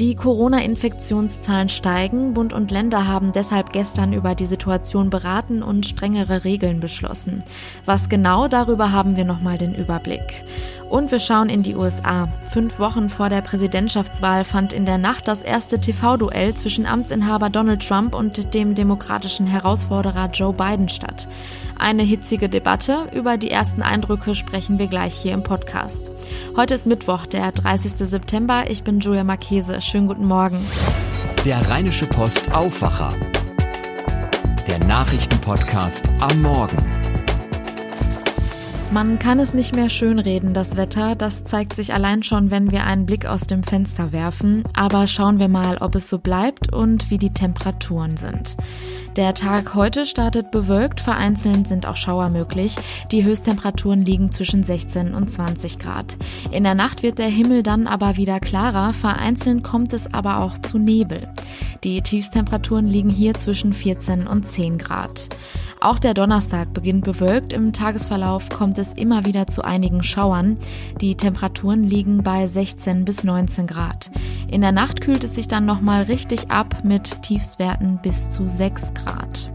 Die Corona-Infektionszahlen steigen. Bund und Länder haben deshalb gestern über die Situation beraten und strengere Regeln beschlossen. Was genau, darüber haben wir nochmal den Überblick. Und wir schauen in die USA. Fünf Wochen vor der Präsidentschaftswahl fand in der Nacht das erste TV-Duell zwischen Amtsinhaber Donald Trump und dem demokratischen Herausforderer Joe Biden statt. Eine hitzige Debatte. Über die ersten Eindrücke sprechen wir gleich hier im Podcast. Heute ist Mittwoch, der 30. September. Ich bin Julia Marchese. Schönen guten Morgen. Der Rheinische Post Aufwacher. Der Nachrichtenpodcast am Morgen. Man kann es nicht mehr schönreden, das Wetter. Das zeigt sich allein schon, wenn wir einen Blick aus dem Fenster werfen. Aber schauen wir mal, ob es so bleibt und wie die Temperaturen sind. Der Tag heute startet bewölkt, vereinzelt sind auch Schauer möglich. Die Höchsttemperaturen liegen zwischen 16 und 20 Grad. In der Nacht wird der Himmel dann aber wieder klarer, vereinzelt kommt es aber auch zu Nebel. Die Tiefstemperaturen liegen hier zwischen 14 und 10 Grad. Auch der Donnerstag beginnt bewölkt. Im Tagesverlauf kommt es immer wieder zu einigen Schauern. Die Temperaturen liegen bei 16 bis 19 Grad. In der Nacht kühlt es sich dann nochmal richtig ab mit Tiefstwerten bis zu 6 Grad.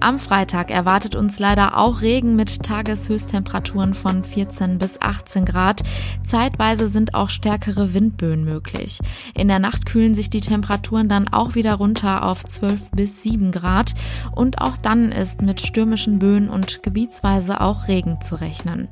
Am Freitag erwartet uns leider auch Regen mit Tageshöchsttemperaturen von 14 bis 18 Grad. Zeitweise sind auch stärkere Windböen möglich. In der Nacht kühlen sich die Temperaturen dann auch wieder runter auf 12 bis 7 Grad und auch dann ist mit stürmischen Böen und gebietsweise auch Regen zu rechnen.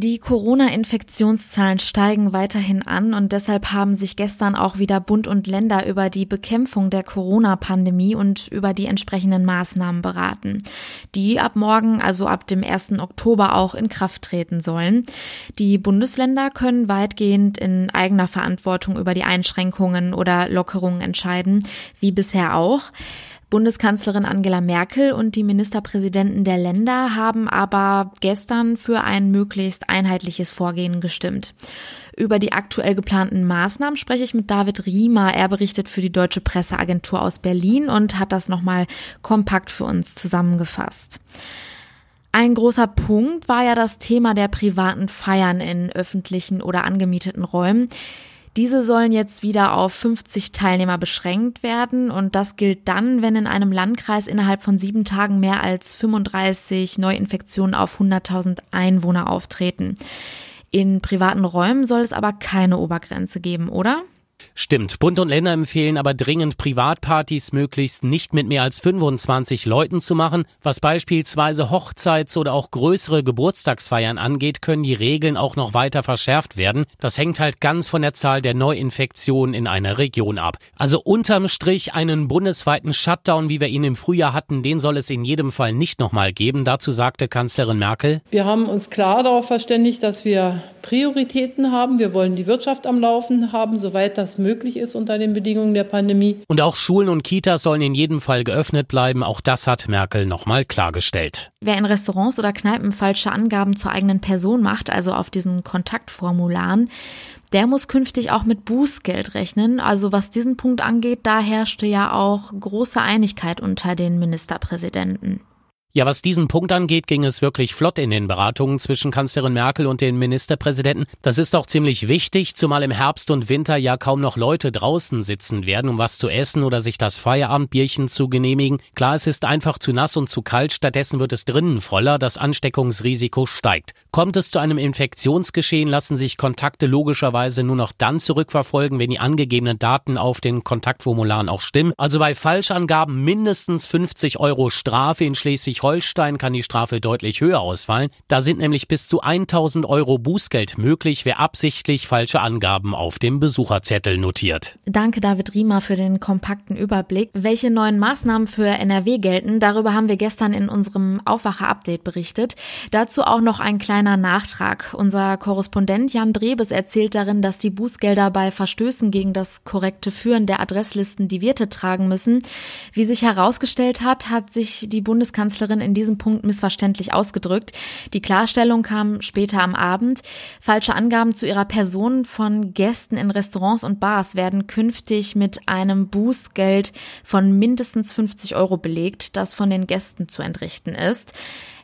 Die Corona-Infektionszahlen steigen weiterhin an und deshalb haben sich gestern auch wieder Bund und Länder über die Bekämpfung der Corona-Pandemie und über die entsprechenden Maßnahmen beraten, die ab morgen, also ab dem 1. Oktober auch in Kraft treten sollen. Die Bundesländer können weitgehend in eigener Verantwortung über die Einschränkungen oder Lockerungen entscheiden, wie bisher auch. Bundeskanzlerin Angela Merkel und die Ministerpräsidenten der Länder haben aber gestern für ein möglichst einheitliches Vorgehen gestimmt. Über die aktuell geplanten Maßnahmen spreche ich mit David Riemer. Er berichtet für die Deutsche Presseagentur aus Berlin und hat das nochmal kompakt für uns zusammengefasst. Ein großer Punkt war ja das Thema der privaten Feiern in öffentlichen oder angemieteten Räumen. Diese sollen jetzt wieder auf 50 Teilnehmer beschränkt werden und das gilt dann, wenn in einem Landkreis innerhalb von sieben Tagen mehr als 35 Neuinfektionen auf 100.000 Einwohner auftreten. In privaten Räumen soll es aber keine Obergrenze geben, oder? Stimmt. Bund und Länder empfehlen aber dringend, Privatpartys möglichst nicht mit mehr als 25 Leuten zu machen. Was beispielsweise Hochzeits- oder auch größere Geburtstagsfeiern angeht, können die Regeln auch noch weiter verschärft werden. Das hängt halt ganz von der Zahl der Neuinfektionen in einer Region ab. Also unterm Strich einen bundesweiten Shutdown, wie wir ihn im Frühjahr hatten, den soll es in jedem Fall nicht nochmal geben. Dazu sagte Kanzlerin Merkel. Wir haben uns klar darauf verständigt, dass wir Prioritäten haben. Wir wollen die Wirtschaft am Laufen haben, soweit das möglich ist unter den Bedingungen der Pandemie. Und auch Schulen und Kitas sollen in jedem Fall geöffnet bleiben. Auch das hat Merkel nochmal klargestellt. Wer in Restaurants oder Kneipen falsche Angaben zur eigenen Person macht, also auf diesen Kontaktformularen, der muss künftig auch mit Bußgeld rechnen. Also was diesen Punkt angeht, da herrschte ja auch große Einigkeit unter den Ministerpräsidenten. Ja, was diesen Punkt angeht, ging es wirklich flott in den Beratungen zwischen Kanzlerin Merkel und den Ministerpräsidenten. Das ist auch ziemlich wichtig, zumal im Herbst und Winter ja kaum noch Leute draußen sitzen werden, um was zu essen oder sich das Feierabendbierchen zu genehmigen. Klar, es ist einfach zu nass und zu kalt, stattdessen wird es drinnen voller, das Ansteckungsrisiko steigt. Kommt es zu einem Infektionsgeschehen, lassen sich Kontakte logischerweise nur noch dann zurückverfolgen, wenn die angegebenen Daten auf den Kontaktformularen auch stimmen. Also bei Falschangaben mindestens 50 Euro Strafe in Schleswig Schleswig-Holstein kann die Strafe deutlich höher ausfallen. Da sind nämlich bis zu 1000 Euro Bußgeld möglich, wer absichtlich falsche Angaben auf dem Besucherzettel notiert. Danke, David Riemer, für den kompakten Überblick. Welche neuen Maßnahmen für NRW gelten, darüber haben wir gestern in unserem Aufwacher-Update berichtet. Dazu auch noch ein kleiner Nachtrag. Unser Korrespondent Jan Drebes erzählt darin, dass die Bußgelder bei Verstößen gegen das korrekte Führen der Adresslisten die Wirte tragen müssen. Wie sich herausgestellt hat, hat sich die Bundeskanzlerin Ministerin in diesem Punkt missverständlich ausgedrückt. Die Klarstellung kam später am Abend. Falsche Angaben zu ihrer Person von Gästen in Restaurants und Bars werden künftig mit einem Bußgeld von mindestens 50 Euro belegt, das von den Gästen zu entrichten ist.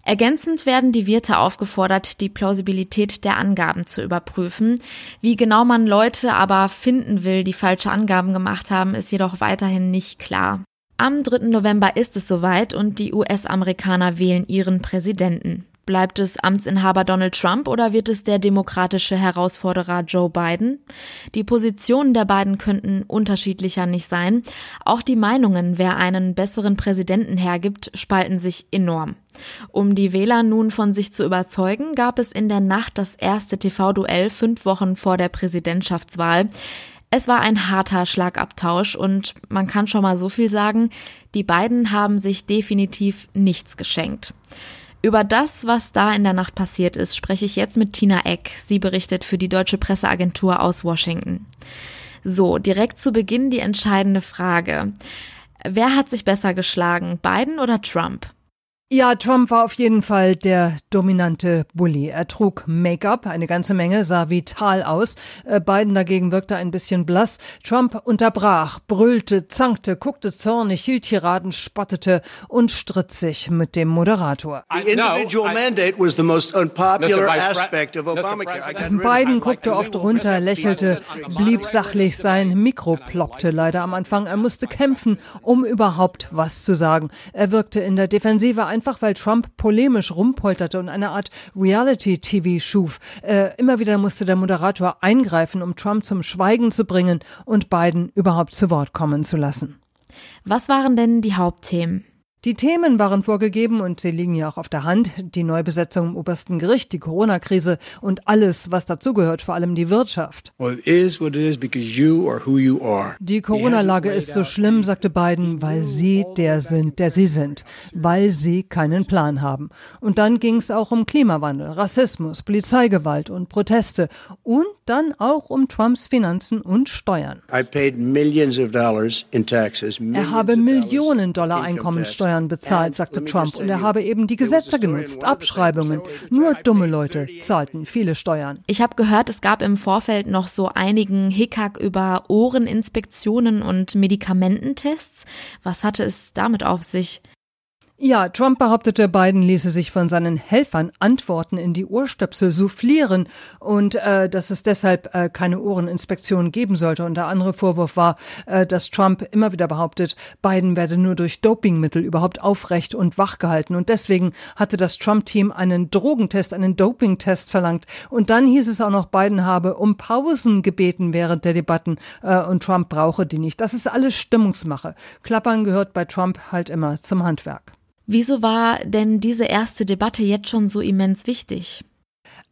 Ergänzend werden die Wirte aufgefordert, die Plausibilität der Angaben zu überprüfen. Wie genau man Leute aber finden will, die falsche Angaben gemacht haben, ist jedoch weiterhin nicht klar. Am 3. November ist es soweit und die US-Amerikaner wählen ihren Präsidenten. Bleibt es Amtsinhaber Donald Trump oder wird es der demokratische Herausforderer Joe Biden? Die Positionen der beiden könnten unterschiedlicher nicht sein. Auch die Meinungen, wer einen besseren Präsidenten hergibt, spalten sich enorm. Um die Wähler nun von sich zu überzeugen, gab es in der Nacht das erste TV-Duell fünf Wochen vor der Präsidentschaftswahl. Es war ein harter Schlagabtausch und man kann schon mal so viel sagen, die beiden haben sich definitiv nichts geschenkt. Über das, was da in der Nacht passiert ist, spreche ich jetzt mit Tina Eck. Sie berichtet für die Deutsche Presseagentur aus Washington. So, direkt zu Beginn die entscheidende Frage. Wer hat sich besser geschlagen, Biden oder Trump? Ja, Trump war auf jeden Fall der dominante Bully. Er trug Make-up, eine ganze Menge, sah vital aus. Äh, Biden dagegen wirkte ein bisschen blass. Trump unterbrach, brüllte, zankte, guckte zornig, hielt Tiraden, spottete und stritt sich mit dem Moderator. Biden guckte oft runter, lächelte, blieb sachlich. Sein Mikro ploppte leider am Anfang. Er musste kämpfen, um überhaupt was zu sagen. Er wirkte in der Defensive ein einfach weil Trump polemisch rumpolterte und eine Art Reality-TV schuf. Äh, immer wieder musste der Moderator eingreifen, um Trump zum Schweigen zu bringen und Biden überhaupt zu Wort kommen zu lassen. Was waren denn die Hauptthemen? Die Themen waren vorgegeben und sie liegen ja auch auf der Hand. Die Neubesetzung im obersten Gericht, die Corona-Krise und alles, was dazugehört, vor allem die Wirtschaft. Die Corona-Lage ist so schlimm, sagte Biden, weil sie der sind, der sie sind, weil sie keinen Plan haben. Und dann ging es auch um Klimawandel, Rassismus, Polizeigewalt und Proteste und dann auch um Trumps Finanzen und Steuern. Er habe Millionen Dollar Einkommensteuern Steuern bezahlt, sagte Trump, und er habe eben die Gesetze genutzt, Abschreibungen. Nur dumme Leute zahlten viele Steuern. Ich habe gehört, es gab im Vorfeld noch so einigen Hickhack über Ohreninspektionen und Medikamententests. Was hatte es damit auf sich? Ja, Trump behauptete, Biden ließe sich von seinen Helfern Antworten in die Ohrstöpsel soufflieren und äh, dass es deshalb äh, keine Ohreninspektion geben sollte. Und der andere Vorwurf war, äh, dass Trump immer wieder behauptet, Biden werde nur durch Dopingmittel überhaupt aufrecht und wach gehalten. Und deswegen hatte das Trump-Team einen Drogentest, einen Dopingtest verlangt. Und dann hieß es auch noch, Biden habe um Pausen gebeten während der Debatten äh, und Trump brauche die nicht. Das ist alles Stimmungsmache. Klappern gehört bei Trump halt immer zum Handwerk. Wieso war denn diese erste Debatte jetzt schon so immens wichtig?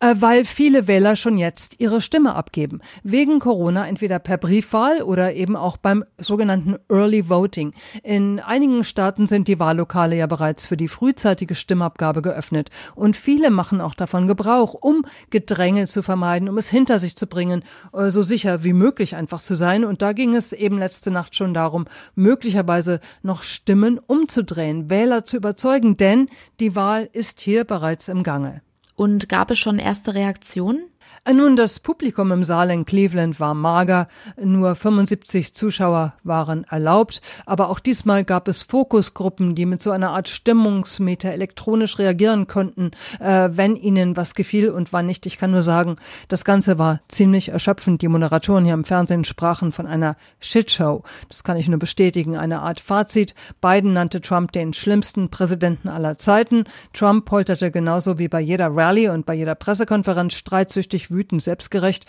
Äh, weil viele Wähler schon jetzt ihre Stimme abgeben. Wegen Corona entweder per Briefwahl oder eben auch beim sogenannten Early Voting. In einigen Staaten sind die Wahllokale ja bereits für die frühzeitige Stimmabgabe geöffnet. Und viele machen auch davon Gebrauch, um Gedränge zu vermeiden, um es hinter sich zu bringen, äh, so sicher wie möglich einfach zu sein. Und da ging es eben letzte Nacht schon darum, möglicherweise noch Stimmen umzudrehen, Wähler zu überzeugen, denn die Wahl ist hier bereits im Gange. Und gab es schon erste Reaktionen? Nun, das Publikum im Saal in Cleveland war mager, nur 75 Zuschauer waren erlaubt, aber auch diesmal gab es Fokusgruppen, die mit so einer Art Stimmungsmeter elektronisch reagieren konnten, äh, wenn ihnen was gefiel und wann nicht. Ich kann nur sagen, das Ganze war ziemlich erschöpfend. Die Moderatoren hier im Fernsehen sprachen von einer Shitshow. Das kann ich nur bestätigen, eine Art Fazit. Biden nannte Trump den schlimmsten Präsidenten aller Zeiten. Trump polterte genauso wie bei jeder Rallye und bei jeder Pressekonferenz streitsüchtig wütend, selbstgerecht.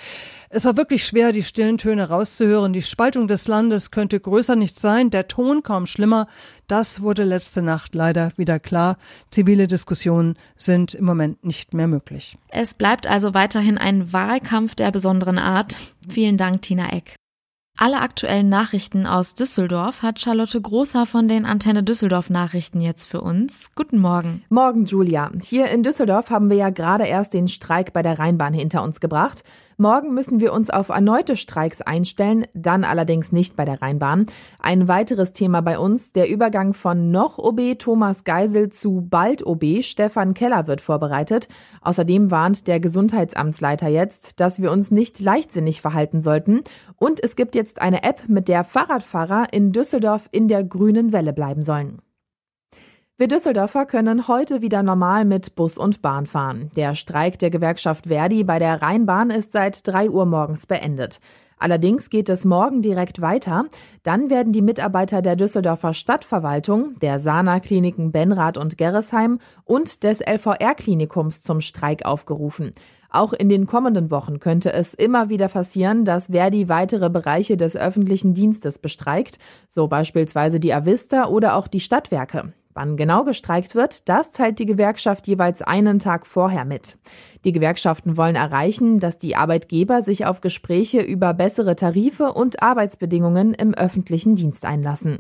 Es war wirklich schwer, die stillen Töne rauszuhören. Die Spaltung des Landes könnte größer nicht sein, der Ton kaum schlimmer. Das wurde letzte Nacht leider wieder klar. Zivile Diskussionen sind im Moment nicht mehr möglich. Es bleibt also weiterhin ein Wahlkampf der besonderen Art. Vielen Dank, Tina Eck. Alle aktuellen Nachrichten aus Düsseldorf hat Charlotte Großer von den Antenne Düsseldorf Nachrichten jetzt für uns. Guten Morgen. Morgen, Julia. Hier in Düsseldorf haben wir ja gerade erst den Streik bei der Rheinbahn hinter uns gebracht. Morgen müssen wir uns auf erneute Streiks einstellen, dann allerdings nicht bei der Rheinbahn. Ein weiteres Thema bei uns, der Übergang von noch OB Thomas Geisel zu bald OB Stefan Keller wird vorbereitet. Außerdem warnt der Gesundheitsamtsleiter jetzt, dass wir uns nicht leichtsinnig verhalten sollten. Und es gibt jetzt eine App, mit der Fahrradfahrer in Düsseldorf in der grünen Welle bleiben sollen. Wir Düsseldorfer können heute wieder normal mit Bus und Bahn fahren. Der Streik der Gewerkschaft Verdi bei der Rheinbahn ist seit 3 Uhr morgens beendet. Allerdings geht es morgen direkt weiter. Dann werden die Mitarbeiter der Düsseldorfer Stadtverwaltung, der Sana-Kliniken Benrath und Gerresheim und des LVR-Klinikums zum Streik aufgerufen. Auch in den kommenden Wochen könnte es immer wieder passieren, dass Verdi weitere Bereiche des öffentlichen Dienstes bestreikt, so beispielsweise die Avista oder auch die Stadtwerke. Wann genau gestreikt wird, das teilt die Gewerkschaft jeweils einen Tag vorher mit. Die Gewerkschaften wollen erreichen, dass die Arbeitgeber sich auf Gespräche über bessere Tarife und Arbeitsbedingungen im öffentlichen Dienst einlassen.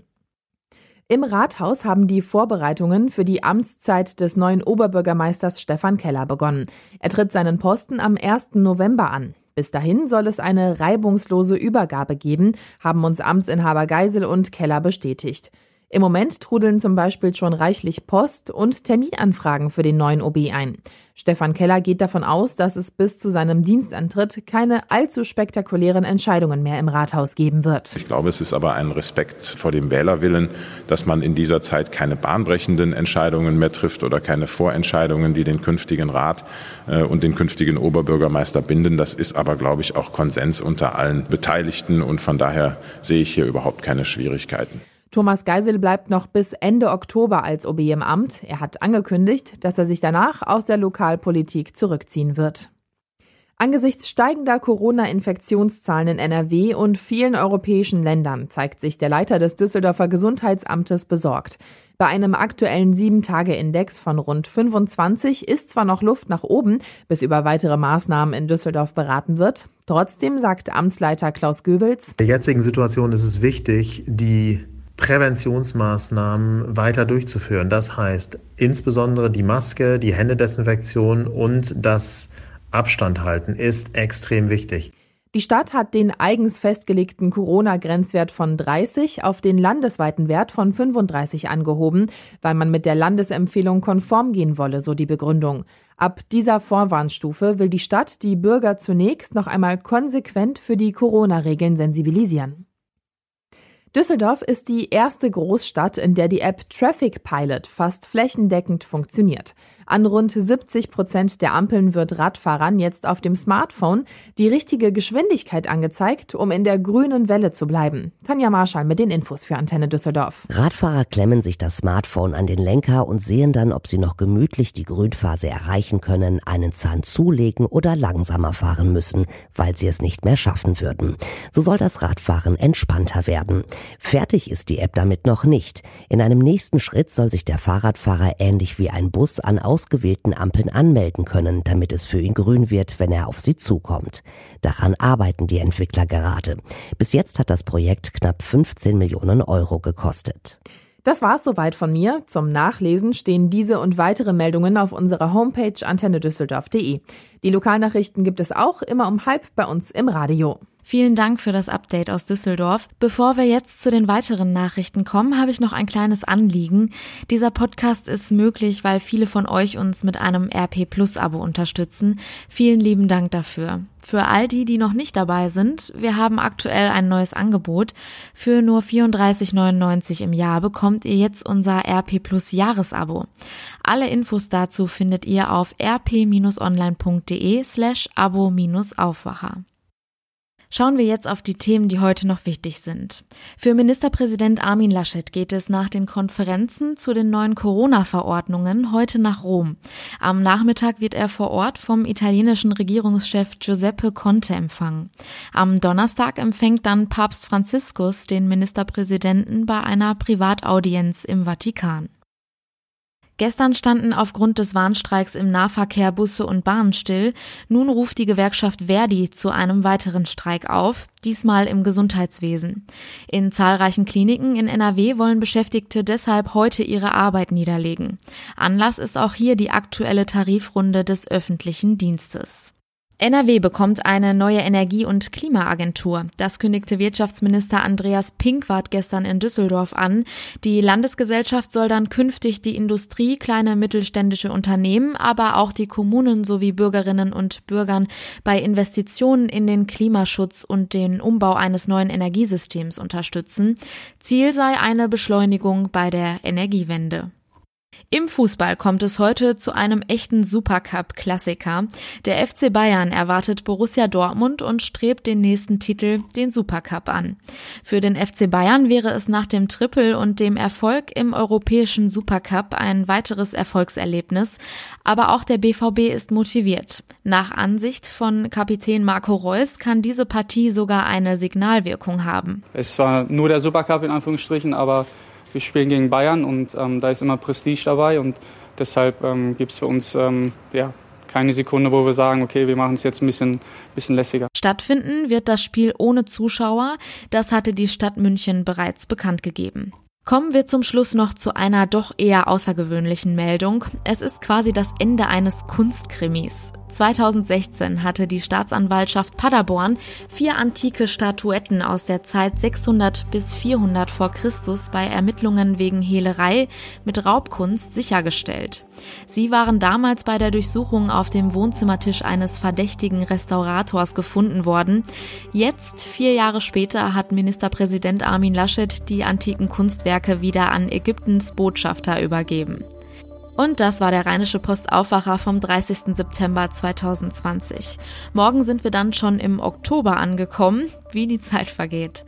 Im Rathaus haben die Vorbereitungen für die Amtszeit des neuen Oberbürgermeisters Stefan Keller begonnen. Er tritt seinen Posten am 1. November an. Bis dahin soll es eine reibungslose Übergabe geben, haben uns Amtsinhaber Geisel und Keller bestätigt. Im Moment trudeln zum Beispiel schon reichlich Post und Terminanfragen für den neuen OB ein. Stefan Keller geht davon aus, dass es bis zu seinem Dienstantritt keine allzu spektakulären Entscheidungen mehr im Rathaus geben wird. Ich glaube, es ist aber ein Respekt vor dem Wählerwillen, dass man in dieser Zeit keine bahnbrechenden Entscheidungen mehr trifft oder keine Vorentscheidungen, die den künftigen Rat äh, und den künftigen Oberbürgermeister binden. Das ist aber, glaube ich, auch Konsens unter allen Beteiligten und von daher sehe ich hier überhaupt keine Schwierigkeiten. Thomas Geisel bleibt noch bis Ende Oktober als OB im Amt. Er hat angekündigt, dass er sich danach aus der Lokalpolitik zurückziehen wird. Angesichts steigender Corona-Infektionszahlen in NRW und vielen europäischen Ländern zeigt sich der Leiter des Düsseldorfer Gesundheitsamtes besorgt. Bei einem aktuellen 7-Tage-Index von rund 25 ist zwar noch Luft nach oben, bis über weitere Maßnahmen in Düsseldorf beraten wird. Trotzdem sagt Amtsleiter Klaus Goebels, In der jetzigen Situation ist es wichtig, die Präventionsmaßnahmen weiter durchzuführen. Das heißt insbesondere die Maske, die Händedesinfektion und das Abstand halten ist extrem wichtig. Die Stadt hat den eigens festgelegten Corona-Grenzwert von 30 auf den landesweiten Wert von 35 angehoben, weil man mit der Landesempfehlung konform gehen wolle, so die Begründung. Ab dieser Vorwarnstufe will die Stadt die Bürger zunächst noch einmal konsequent für die Corona-Regeln sensibilisieren. Düsseldorf ist die erste Großstadt, in der die App Traffic Pilot fast flächendeckend funktioniert. An rund 70 Prozent der Ampeln wird Radfahrern jetzt auf dem Smartphone die richtige Geschwindigkeit angezeigt, um in der grünen Welle zu bleiben. Tanja Marschall mit den Infos für Antenne Düsseldorf. Radfahrer klemmen sich das Smartphone an den Lenker und sehen dann, ob sie noch gemütlich die Grünphase erreichen können, einen Zahn zulegen oder langsamer fahren müssen, weil sie es nicht mehr schaffen würden. So soll das Radfahren entspannter werden. Fertig ist die App damit noch nicht. In einem nächsten Schritt soll sich der Fahrradfahrer ähnlich wie ein Bus an ausgewählten Ampeln anmelden können, damit es für ihn grün wird, wenn er auf sie zukommt. Daran arbeiten die Entwickler gerade. Bis jetzt hat das Projekt knapp 15 Millionen Euro gekostet. Das war's soweit von mir. Zum Nachlesen stehen diese und weitere Meldungen auf unserer Homepage antennedüsseldorf.de. Die Lokalnachrichten gibt es auch immer um halb bei uns im Radio. Vielen Dank für das Update aus Düsseldorf. Bevor wir jetzt zu den weiteren Nachrichten kommen, habe ich noch ein kleines Anliegen. Dieser Podcast ist möglich, weil viele von euch uns mit einem RP Plus Abo unterstützen. Vielen lieben Dank dafür. Für all die, die noch nicht dabei sind, wir haben aktuell ein neues Angebot. Für nur 34,99 im Jahr bekommt ihr jetzt unser RP Plus Jahresabo. Alle Infos dazu findet ihr auf rp-online.de slash abo-aufwacher. Schauen wir jetzt auf die Themen, die heute noch wichtig sind. Für Ministerpräsident Armin Laschet geht es nach den Konferenzen zu den neuen Corona-Verordnungen heute nach Rom. Am Nachmittag wird er vor Ort vom italienischen Regierungschef Giuseppe Conte empfangen. Am Donnerstag empfängt dann Papst Franziskus den Ministerpräsidenten bei einer Privataudienz im Vatikan. Gestern standen aufgrund des Warnstreiks im Nahverkehr Busse und Bahnen still. Nun ruft die Gewerkschaft Verdi zu einem weiteren Streik auf, diesmal im Gesundheitswesen. In zahlreichen Kliniken in NRW wollen Beschäftigte deshalb heute ihre Arbeit niederlegen. Anlass ist auch hier die aktuelle Tarifrunde des öffentlichen Dienstes. NRW bekommt eine neue Energie- und Klimaagentur. Das kündigte Wirtschaftsminister Andreas Pinkwart gestern in Düsseldorf an. Die Landesgesellschaft soll dann künftig die Industrie, kleine mittelständische Unternehmen, aber auch die Kommunen sowie Bürgerinnen und Bürgern bei Investitionen in den Klimaschutz und den Umbau eines neuen Energiesystems unterstützen. Ziel sei eine Beschleunigung bei der Energiewende. Im Fußball kommt es heute zu einem echten Supercup-Klassiker. Der FC Bayern erwartet Borussia Dortmund und strebt den nächsten Titel, den Supercup, an. Für den FC Bayern wäre es nach dem Triple und dem Erfolg im europäischen Supercup ein weiteres Erfolgserlebnis. Aber auch der BVB ist motiviert. Nach Ansicht von Kapitän Marco Reus kann diese Partie sogar eine Signalwirkung haben. Es war nur der Supercup in Anführungsstrichen, aber wir spielen gegen Bayern und ähm, da ist immer Prestige dabei und deshalb ähm, gibt es für uns ähm, ja, keine Sekunde, wo wir sagen, okay, wir machen es jetzt ein bisschen, bisschen lässiger. Stattfinden wird das Spiel ohne Zuschauer. Das hatte die Stadt München bereits bekannt gegeben. Kommen wir zum Schluss noch zu einer doch eher außergewöhnlichen Meldung. Es ist quasi das Ende eines Kunstkrimis. 2016 hatte die Staatsanwaltschaft Paderborn vier antike Statuetten aus der Zeit 600 bis 400 vor Christus bei Ermittlungen wegen Hehlerei mit Raubkunst sichergestellt. Sie waren damals bei der Durchsuchung auf dem Wohnzimmertisch eines verdächtigen Restaurators gefunden worden. Jetzt, vier Jahre später, hat Ministerpräsident Armin Laschet die antiken Kunstwerke wieder an Ägyptens Botschafter übergeben. Und das war der Rheinische Postaufwacher vom 30. September 2020. Morgen sind wir dann schon im Oktober angekommen, wie die Zeit vergeht.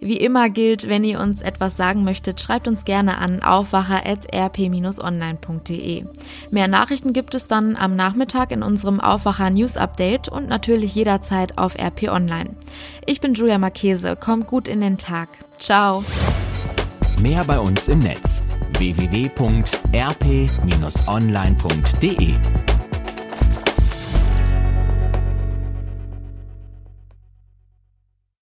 Wie immer gilt, wenn ihr uns etwas sagen möchtet, schreibt uns gerne an aufwacher.rp-online.de. Mehr Nachrichten gibt es dann am Nachmittag in unserem Aufwacher News Update und natürlich jederzeit auf RP Online. Ich bin Julia Marchese, kommt gut in den Tag. Ciao. Mehr bei uns im Netz www.rp-online.de